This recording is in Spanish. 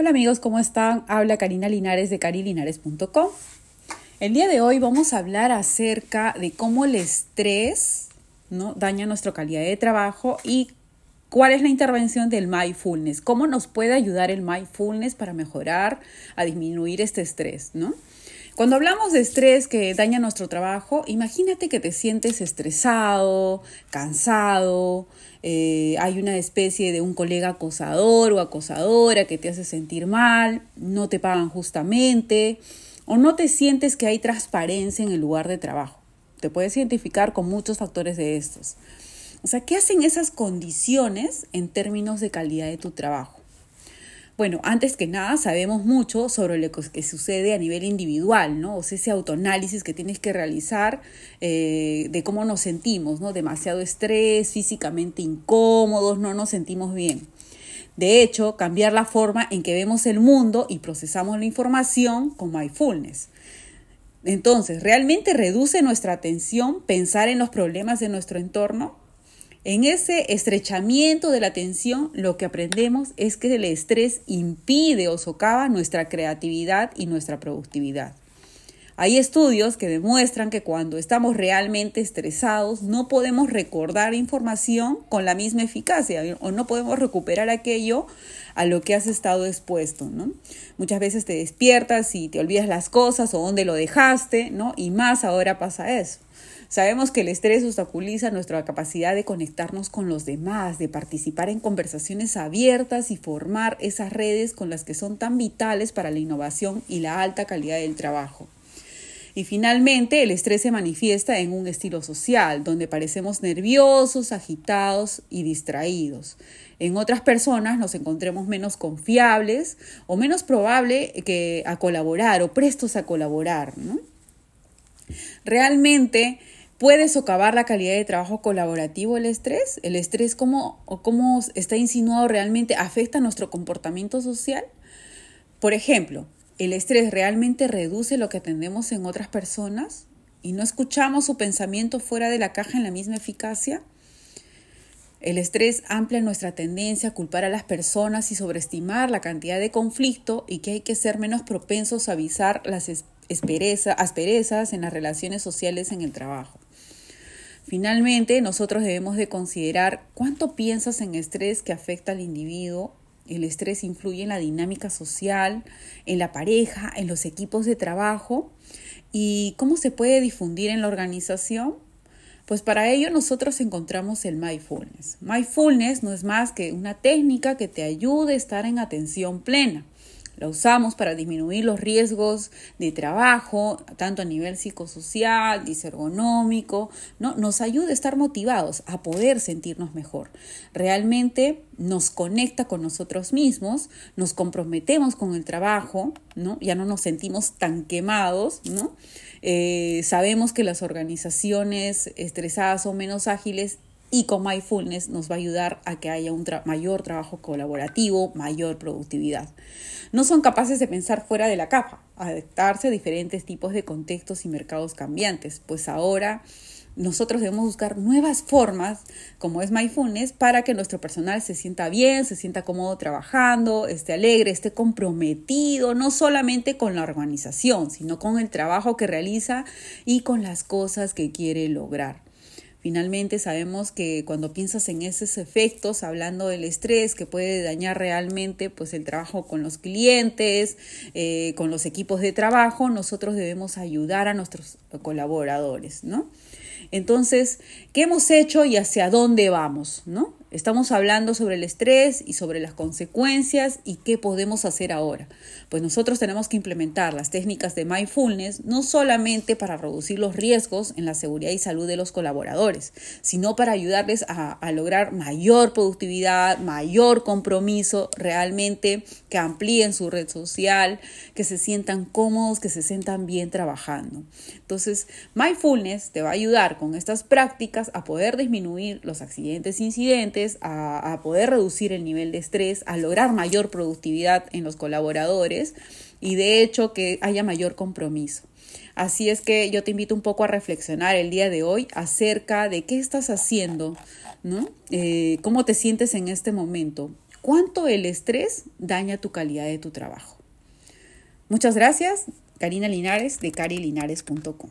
Hola amigos, ¿cómo están? Habla Karina Linares de carilinares.com. El día de hoy vamos a hablar acerca de cómo el estrés ¿no? daña nuestra calidad de trabajo y cuál es la intervención del mindfulness, cómo nos puede ayudar el mindfulness para mejorar, a disminuir este estrés, ¿no? Cuando hablamos de estrés que daña nuestro trabajo, imagínate que te sientes estresado, cansado, eh, hay una especie de un colega acosador o acosadora que te hace sentir mal, no te pagan justamente o no te sientes que hay transparencia en el lugar de trabajo. Te puedes identificar con muchos factores de estos. O sea, ¿qué hacen esas condiciones en términos de calidad de tu trabajo? Bueno, antes que nada sabemos mucho sobre lo que sucede a nivel individual, ¿no? O sea, ese autoanálisis que tienes que realizar eh, de cómo nos sentimos, ¿no? Demasiado estrés, físicamente incómodos, no nos sentimos bien. De hecho, cambiar la forma en que vemos el mundo y procesamos la información con mindfulness. Entonces, ¿realmente reduce nuestra atención pensar en los problemas de nuestro entorno? En ese estrechamiento de la atención, lo que aprendemos es que el estrés impide o socava nuestra creatividad y nuestra productividad. Hay estudios que demuestran que cuando estamos realmente estresados no podemos recordar información con la misma eficacia o no podemos recuperar aquello a lo que has estado expuesto, ¿no? Muchas veces te despiertas y te olvidas las cosas o dónde lo dejaste, ¿no? Y más ahora pasa eso. Sabemos que el estrés obstaculiza nuestra capacidad de conectarnos con los demás, de participar en conversaciones abiertas y formar esas redes con las que son tan vitales para la innovación y la alta calidad del trabajo. Y finalmente, el estrés se manifiesta en un estilo social, donde parecemos nerviosos, agitados y distraídos. En otras personas nos encontremos menos confiables o menos probable que a colaborar o prestos a colaborar. Realmente ¿Puede socavar la calidad de trabajo colaborativo el estrés? ¿El estrés cómo está insinuado realmente afecta nuestro comportamiento social? Por ejemplo, ¿el estrés realmente reduce lo que atendemos en otras personas y no escuchamos su pensamiento fuera de la caja en la misma eficacia? El estrés amplia nuestra tendencia a culpar a las personas y sobreestimar la cantidad de conflicto y que hay que ser menos propensos a avisar las asperezas en las relaciones sociales en el trabajo. Finalmente, nosotros debemos de considerar cuánto piensas en estrés que afecta al individuo. El estrés influye en la dinámica social, en la pareja, en los equipos de trabajo y cómo se puede difundir en la organización. Pues para ello nosotros encontramos el mindfulness. Mindfulness no es más que una técnica que te ayude a estar en atención plena. La usamos para disminuir los riesgos de trabajo, tanto a nivel psicosocial, disergonómico, ¿no? Nos ayuda a estar motivados, a poder sentirnos mejor. Realmente nos conecta con nosotros mismos, nos comprometemos con el trabajo, ¿no? Ya no nos sentimos tan quemados, ¿no? Eh, sabemos que las organizaciones estresadas son menos ágiles y con Mindfulness nos va a ayudar a que haya un mayor trabajo colaborativo, mayor productividad. No son capaces de pensar fuera de la capa, adaptarse a diferentes tipos de contextos y mercados cambiantes, pues ahora nosotros debemos buscar nuevas formas, como es Mindfulness, para que nuestro personal se sienta bien, se sienta cómodo trabajando, esté alegre, esté comprometido, no solamente con la organización, sino con el trabajo que realiza y con las cosas que quiere lograr. Finalmente sabemos que cuando piensas en esos efectos, hablando del estrés que puede dañar realmente pues el trabajo con los clientes, eh, con los equipos de trabajo, nosotros debemos ayudar a nuestros colaboradores, ¿no? Entonces, ¿qué hemos hecho y hacia dónde vamos, no? Estamos hablando sobre el estrés y sobre las consecuencias y qué podemos hacer ahora. Pues nosotros tenemos que implementar las técnicas de mindfulness no solamente para reducir los riesgos en la seguridad y salud de los colaboradores, sino para ayudarles a, a lograr mayor productividad, mayor compromiso, realmente que amplíen su red social, que se sientan cómodos, que se sientan bien trabajando. Entonces, mindfulness te va a ayudar con estas prácticas a poder disminuir los accidentes incidentes a, poder reducir el nivel de estrés, a lograr mayor productividad en los colaboradores y de hecho que haya mayor compromiso. Así es que yo te invito un poco a reflexionar el día de hoy acerca de qué estás haciendo, ¿no? Eh, ¿Cómo te sientes en este momento? cuánto el estrés daña tu calidad de tu trabajo. Muchas gracias, Karina Linares de carilinares.com.